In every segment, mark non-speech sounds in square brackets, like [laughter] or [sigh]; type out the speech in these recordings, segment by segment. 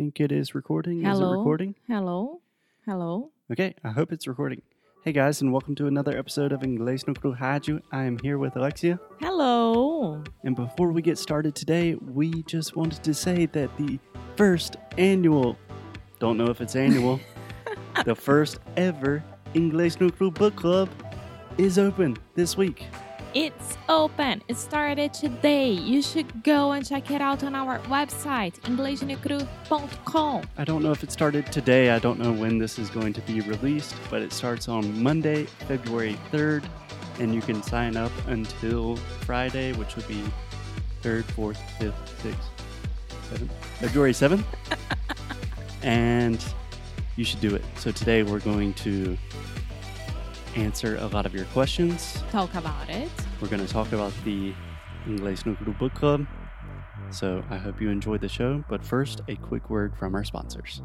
think it is recording. Is it recording? Hello? Hello? Okay, I hope it's recording. Hey guys, and welcome to another episode of Inglês no Cru Rádio. I am here with Alexia. Hello? And before we get started today, we just wanted to say that the first annual, don't know if it's annual, [laughs] the first ever Inglês no Cru book club is open this week. It's open. It started today. You should go and check it out on our website, inglesnuecru.com. I don't know if it started today. I don't know when this is going to be released, but it starts on Monday, February 3rd, and you can sign up until Friday, which would be 3rd, 4th, 5th, 6th, 7th, February 7th. [laughs] and you should do it. So today we're going to answer a lot of your questions. Talk about it. We're going to talk about the Inglês no Cru Book Club. So I hope you enjoyed the show. But first, a quick word from our sponsors.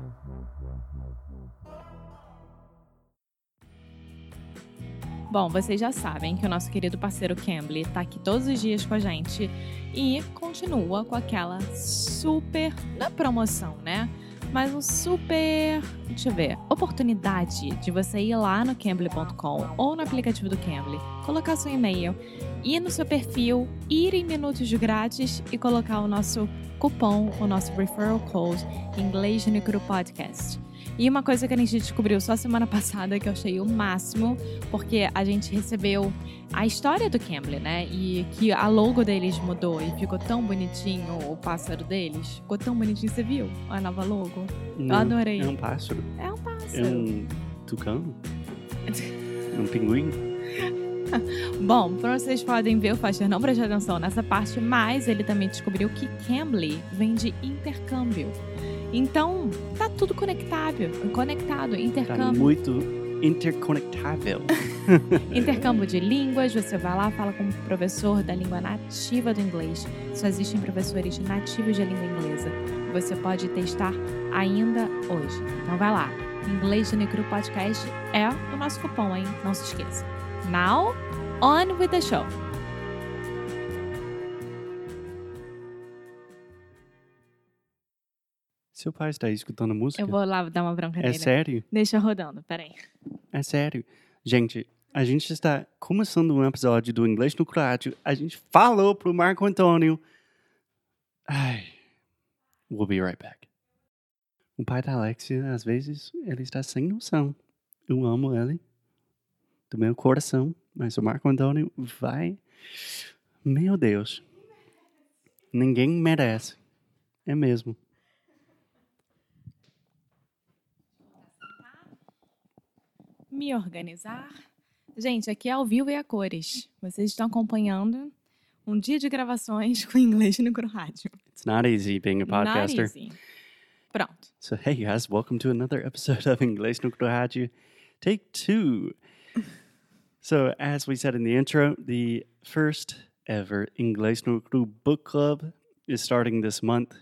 Bom, vocês já sabem que o nosso querido parceiro Cambly tá aqui todos os dias com a gente e continua com aquela super é promoção, né? Mas um super, deixa eu ver, oportunidade de você ir lá no cambly.com ou no aplicativo do Cambly, colocar seu e-mail, ir no seu perfil, ir em minutos grátis e colocar o nosso cupom, o nosso referral code Inglês no Cru Podcast. E uma coisa que a gente descobriu só semana [laughs] passada que eu achei o máximo, porque a gente recebeu a história do Cambly, né? E que a logo deles mudou e ficou tão bonitinho o pássaro deles. Ficou tão bonitinho, você viu? A nova logo. Não, adorei. É um pássaro. É um É pássaro. um tucano? um pinguim? [laughs] [laughs] Bom, pra vocês podem ver, o Foster não prestou atenção nessa parte, mas ele também descobriu que Cambly vem de intercâmbio. Então, tá tudo conectável, conectado, Tá intercâmbio. muito interconectável. [laughs] Intercâmbio de línguas, você vai lá, fala com um professor da língua nativa do inglês. Só existem professores nativos de língua inglesa. Você pode testar ainda hoje. Então vai lá. Inglês de Necru Podcast é o nosso cupom, hein? Não se esqueça. Now, on with the show. Seu pai está aí escutando música? Eu vou lá dar uma bronca É nele. sério? Deixa rodando, peraí. É sério. Gente, a gente está começando um episódio do Inglês no Croácio. A gente falou pro Marco Antônio. Ai. We'll be right back. O pai da Alexia, às vezes, ele está sem noção. Eu amo ele. Do meu coração. Mas o Marco Antônio vai. Meu Deus. Ninguém merece. É mesmo. Me organizar. Gente, aqui é ao vivo e a cores. Vocês estão acompanhando um dia de gravações [laughs] com inglês no Rádio. It's not easy being a podcaster. Not easy. Pronto. So, hey guys, welcome to another episode of Inglês no Rádio, take two. So, as we said in the intro, the first ever Inglês no Cru book club is starting this month.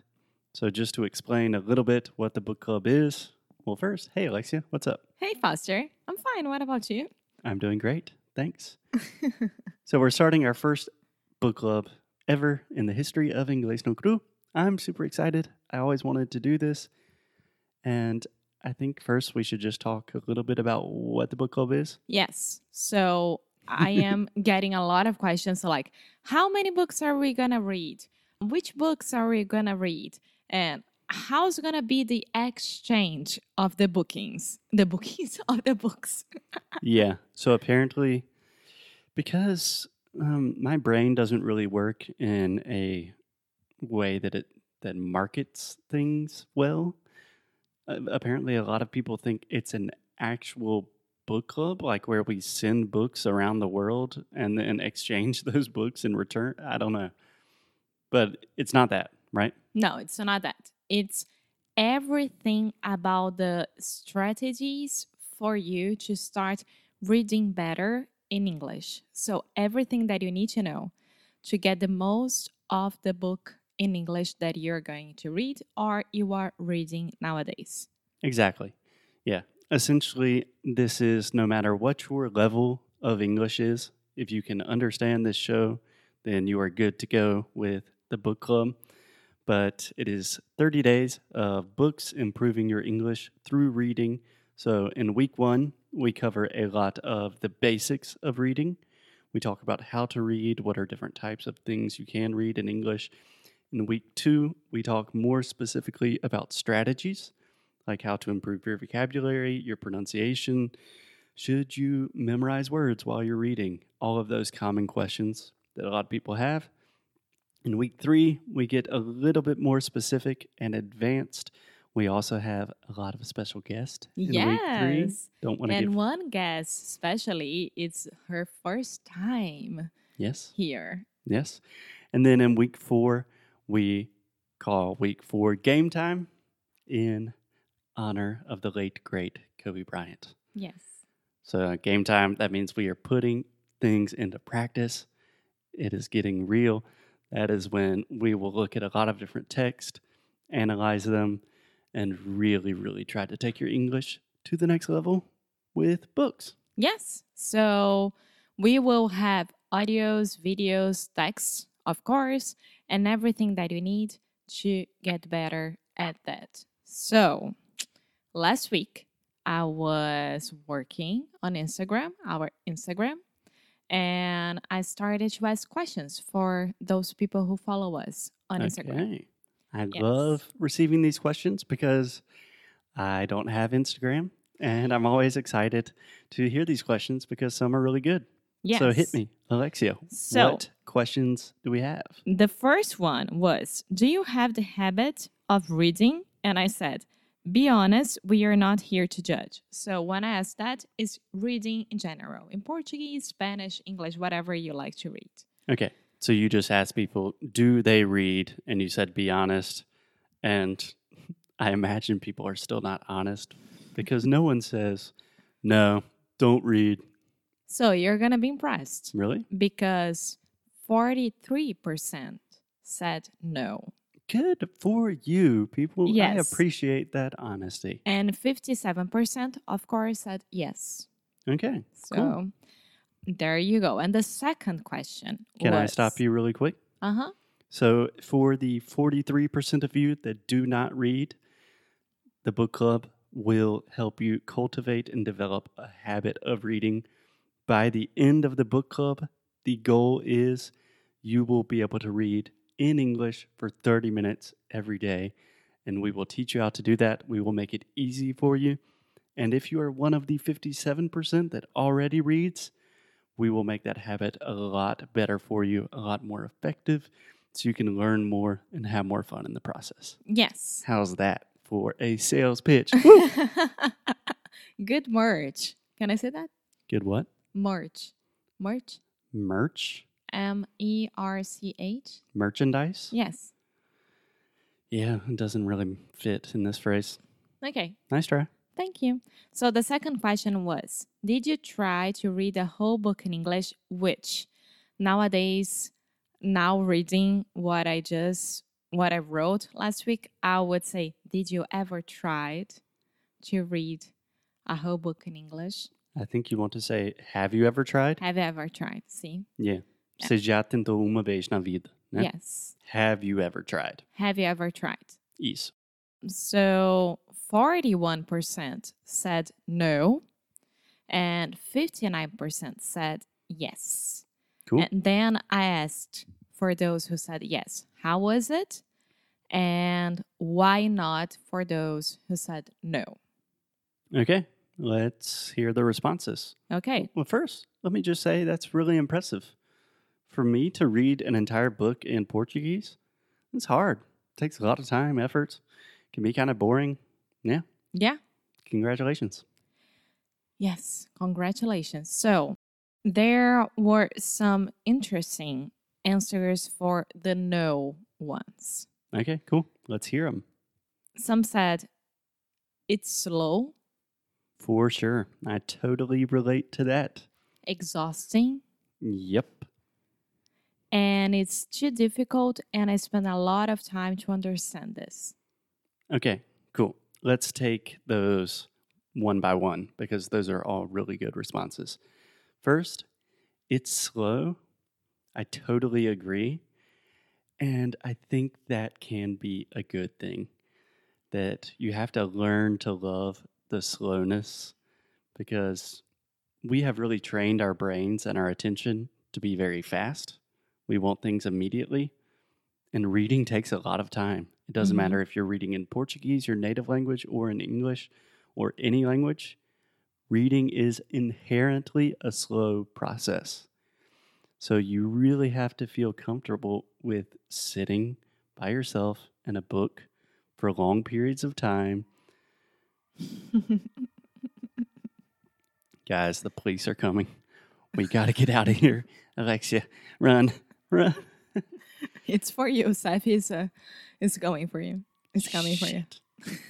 So, just to explain a little bit what the book club is, well, first, hey Alexia, what's up? Hey, Foster. I'm fine. What about you? I'm doing great, thanks. [laughs] so, we're starting our first book club ever in the history of Inglês no Cru. I'm super excited. I always wanted to do this. And I think first we should just talk a little bit about what the book club is. Yes. So I am [laughs] getting a lot of questions like, how many books are we going to read? Which books are we going to read? And how's going to be the exchange of the bookings? The bookings of the books. [laughs] yeah. So apparently, because um, my brain doesn't really work in a way that it that markets things well. Uh, apparently, a lot of people think it's an actual book club, like where we send books around the world and then exchange [laughs] those books in return. I don't know, but it's not that, right? No, it's not that. It's everything about the strategies for you to start reading better in English. So, everything that you need to know to get the most of the book in English that you're going to read or you are reading nowadays. Exactly. Yeah. Essentially, this is no matter what your level of English is, if you can understand this show, then you are good to go with the book club. but it is 30 days of books improving your English through reading. So, in week one, we cover a lot of the basics of reading. We talk about how to read, what are different types of things you can read in English. In week two, we talk more specifically about strategies, like how to improve your vocabulary, your pronunciation. Should you memorize words while you're reading? All of those common questions that a lot of people have. In week three, we get a little bit more specific and advanced. We also have a lot of special guests in week three. Yes. Don't want to And give one guest, especially, it's her first time yes, here. yes. And then in week four, we call week four game time in honor of the late great Kobe Bryant. Yes. So uh, game time that means we are putting things into practice. It is getting real. That is when we will look at a lot of different text, analyze them, and really, really try to take your English to the next level with books. Yes. So we will have audios, videos, texts, of course, and everything that you need to get better at that. So last week, I was working on Instagram, our Instagram, and I started to ask questions for those people who follow us on Instagram. Okay. I Yes. love receiving these questions because I don't have Instagram and I'm always excited to hear these questions because some are really good. Yes. So hit me, Alexia. So- what questions do we have? The first one was Do you have the habit of reading? And I said, Be honest, we are not here to judge. So when I asked that, is reading in general, in Portuguese, Spanish, English, whatever you like to read. Okay. So you just asked people, do they read? And you said, be honest. And I imagine people are still not honest because no one says, no, don't read. So you're going to be impressed Really? because 43% said no, Good for you, people. Yes. I appreciate that honesty. and 57%, of course, said yes. Okay. So Cool. there you go. And the second question Can I stop you really quick? Uh huh. So, for the 43% of you that do not read, the book club will help you cultivate and develop a habit of reading. By the end of the book club, the goal is you will be able to read in English for 30 minutes every day. And we will teach you how to do that. We will make it easy for you. And if you are one of the 57% that already reads, we will make that habit a lot better for you, a lot more effective, so you can learn more and have more fun in the process. Yes. How's that for a sales pitch? [laughs] Good merch. Can I say that? Good what? Merch. Merch. Merch? M E R C H. Merchandise? Yes. Yeah, it doesn't really fit in this phrase. Okay. Nice try. Thank you. So the second question was Did you try to read a whole book in English? Which nowadays, now reading what I just what I wrote last week, I would say, Did you ever tried to read a whole book in English? I think you want to say, have you ever tried? Have you ever tried? See? Yeah. Você já tentou uma vez na vida, né? Yes. Have you ever tried? Have you ever tried? Isso. So 41% said no, and 59% said yes. Cool. And then I asked for those who said yes, how was it? And why not for those who said no? Okay, let's hear the responses. Okay. Well, first, let me just say that's really impressive. For me to read an entire book in Portuguese, it's hard. It takes a lot of time, effort. Can be kind of boring. Yeah, Yeah. congratulations. Yes. Congratulations. So there were some interesting answers for the no ones. Okay, cool. Let's hear them. Some said it's slow, For sure. I totally relate to that. exhausting, Yep. and it's too difficult and i spend a lot of time to understand this Okay, cool. Let's take those one by one because those are all really good responses. First, it's slow. I totally agree. And I think that can be a good thing. That you have to learn to love the slowness because we have really trained our brains and our attention to be very fast. We want things immediately. And reading takes a lot of time. It doesn't Mhm. matter if you're reading in Portuguese, your native language, or in English or any language. Reading is inherently a slow process. So you really have to feel comfortable with sitting by yourself in a book for long periods of time. [laughs] Guys, the police are coming. We got to get out of here. Alexia, run, run. [laughs] it's for you. Seth is uh, is going for you. It's coming for you.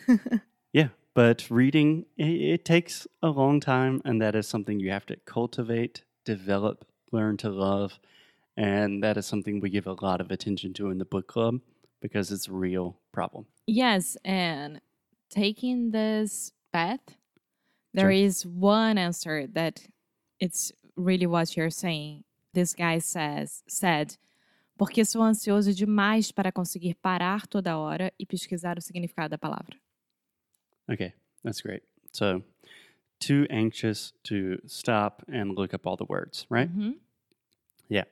[laughs] Yeah, but reading, it, it takes a long time, and that is something you have to cultivate, develop, learn to love. And that is something we give a lot of attention to in the book club because it's a real problem. Yes, and taking this path, there is Sure. one answer that it's really what you're saying. This guy says said, porque sou ansioso demais para conseguir parar toda hora e pesquisar o significado da palavra. Okay, that's great. So, too anxious to stop and look up all the words, right? Mhm. Yeah,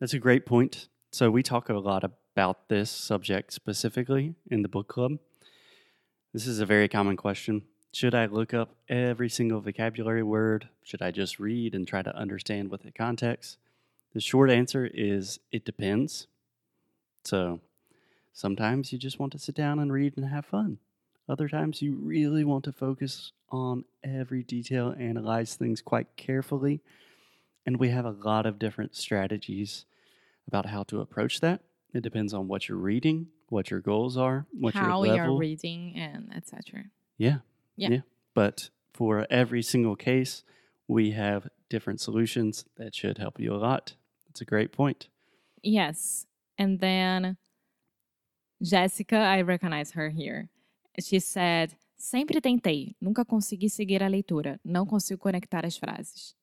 that's a great point. So, we talk a lot about this subject specifically in the book club. This is a very common question. Should I look up every single vocabulary word? Should I just read and try to understand with the context? The short answer is it depends. So, sometimes you just want to sit down and read and have fun. Other times you really want to focus on every detail, analyze things quite carefully. And we have a lot of different strategies about how to approach that. It depends on what you're reading, what your goals are, what How your you're reading and etc. yeah. Yeah. But for every single case, we have different solutions that should help you a lot. That's a great point. Yes. And then Jessica, I recognize her here. She said, sempre tentei, nunca consegui seguir a leitura, não consigo conectar as frases.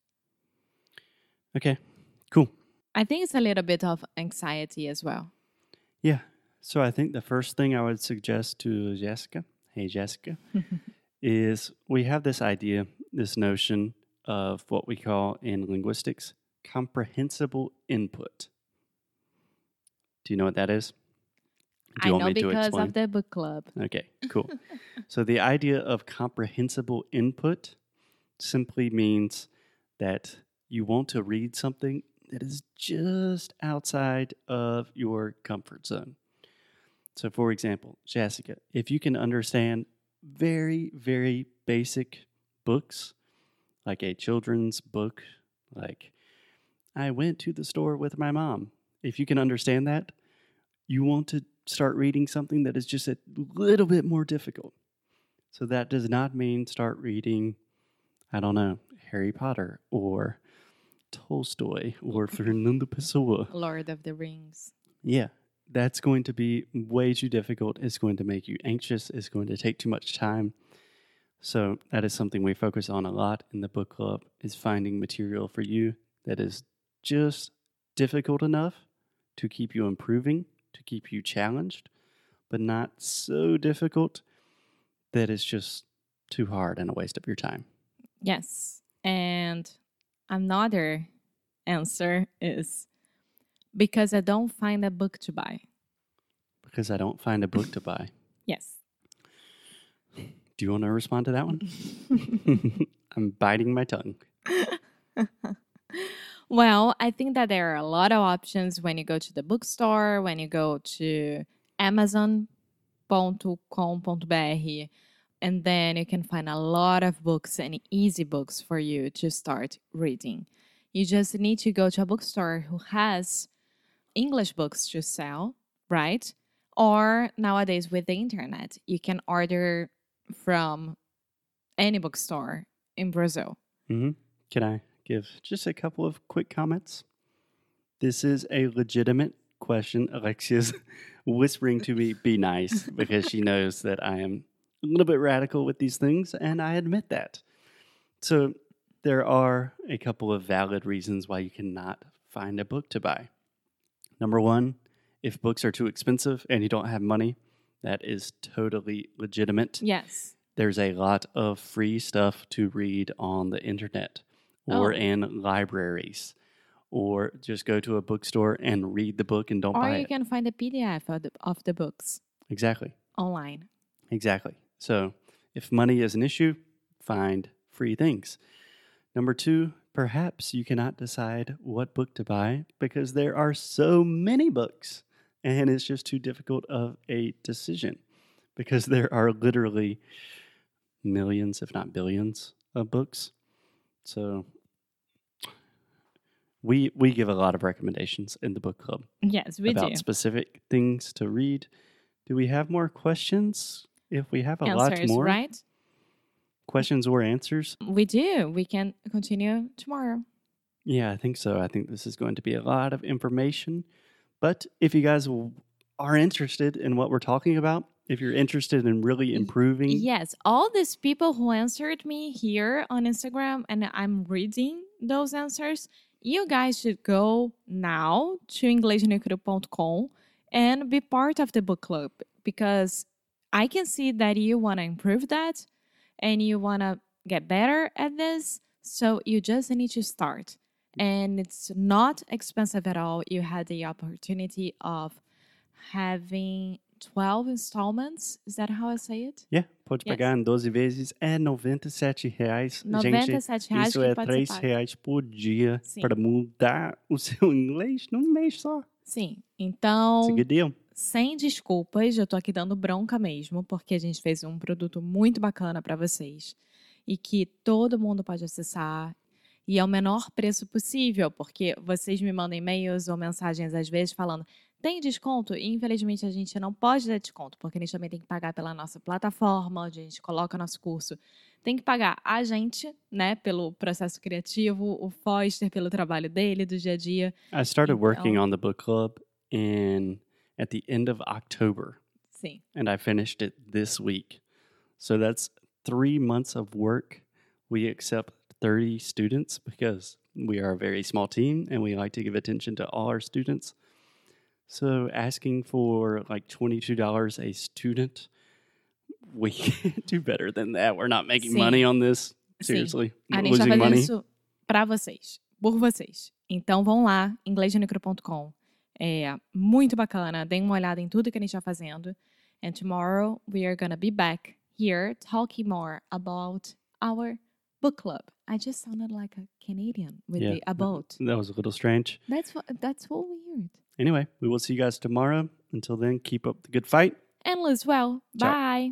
Okay, cool. I think it's a little bit of anxiety as well. Yeah. So I think the first thing I would suggest to Jessica, hey Jessica, [laughs] is we have this idea, this notion of what we call in linguistics comprehensible input. Do you know what that is? Do I want know me to because explain? of the book club. Okay, cool. [laughs] so the idea of comprehensible input simply means that you want to read something that is just outside of your comfort zone. So, for example, Jessica, if you can understand very, very basic books, like a children's book, like I went to the store with my mom, if you can understand that, you want to start reading something that is just a little bit more difficult. So that does not mean start reading, I don't know, Harry Potter or Tolstoy or [laughs] Fernando Pessoa. Lord of the Rings. Yeah, that's going to be way too difficult. It's going to make you anxious. It's going to take too much time. So that is something we focus on a lot in the book club is finding material for you that is just difficult enough to keep you improving, to keep you challenged, but not so difficult that it's just too hard and a waste of your time. Yes. And another answer is because I don't find a book to buy. Because I don't find a book to buy. [laughs] Yes. Do you want to respond to that one? [laughs] I'm biting my tongue. [laughs] Well, I think that there are a lot of options when you go to the bookstore, when you go to amazon.com.br, and then you can find a lot of books and easy books for you to start reading. You just need to go to a bookstore who has English books to sell, right? Or nowadays with the internet, you can order from any bookstore in Brazil. hmm Can I give just a couple of quick comments? This is a legitimate question. Alexia's [laughs] whispering to me, be nice, [laughs] because she knows that I am a little bit radical with these things, and I admit that. So, there are a couple of valid reasons why you cannot find a book to buy. Number one, If books are too expensive and you don't have money, that is totally legitimate. Yes. There's a lot of free stuff to read on the internet or Oh. in libraries. Or just go to a bookstore and read the book and don't Or buy you can find the PDF of the, of the books Exactly. online. Exactly. So if money is an issue, find free things. Number two, perhaps you cannot decide what book to buy because there are so many books and it's just too difficult of a decision because there are literally millions, if not billions, of books. So we we give a lot of recommendations in the book club Yes, we about do. specific things to read. Do we have more questions? If we have a Answers, lot more right? Questions or answers, We do. We can continue tomorrow. yeah, I think so. I think this is going to be a lot of information. But if you guys are interested in what we're talking about, if you're interested in really improving, Yes, all these people who answered me here on Instagram, and I'm reading those answers. You guys should go now to inglesnuecru.com and be part of the book club because I can see that you want to improve that and you want to get better at this. So you just need to start. And it's not expensive at all. You had the opportunity of having 12 installments. Is that how I say it? yeah, pode Yes. pagar em 12 vezes, é R$ 97 reais. Gente, 97 reais isso é pode 3 reais por dia para mudar [laughs] o seu inglês num mês só. Sim. Então, It's a good deal. Sem desculpas, eu tô aqui dando bronca mesmo, porque a gente fez um produto muito bacana para vocês e que todo mundo pode acessar e ao menor preço possível, porque vocês me mandam e-mails ou mensagens às vezes falando tem desconto? E infelizmente a gente não pode dar desconto, porque a gente também tem que pagar pela nossa plataforma, onde a gente coloca nosso curso. Tem que pagar a gente, né, pelo processo criativo, o Foster pelo trabalho dele, do dia a dia. I started working Então- on the book club in at the end of October. Sim. and I finished it this week. So that's three months of work. We accept 30 students because we are a very small team and we like to give attention to all our students. So asking for like $22 a student, we [laughs] can't do better than that. We're not making Sim. money on this. Sim. Seriously. A We're gente losing money. isso pra vocês, por vocês. Então vão lá, inglesnuecru.com. É muito bacana. Deem uma olhada em tudo que a gente está fazendo. And tomorrow we are gonna be back here talking more about our book club. I just sounded like a Canadian with Yeah, the about. That was a little strange. That's what that's what weird. Anyway, we will see you guys tomorrow. Until then, keep up the good fight. And lose well. Tchau. Bye.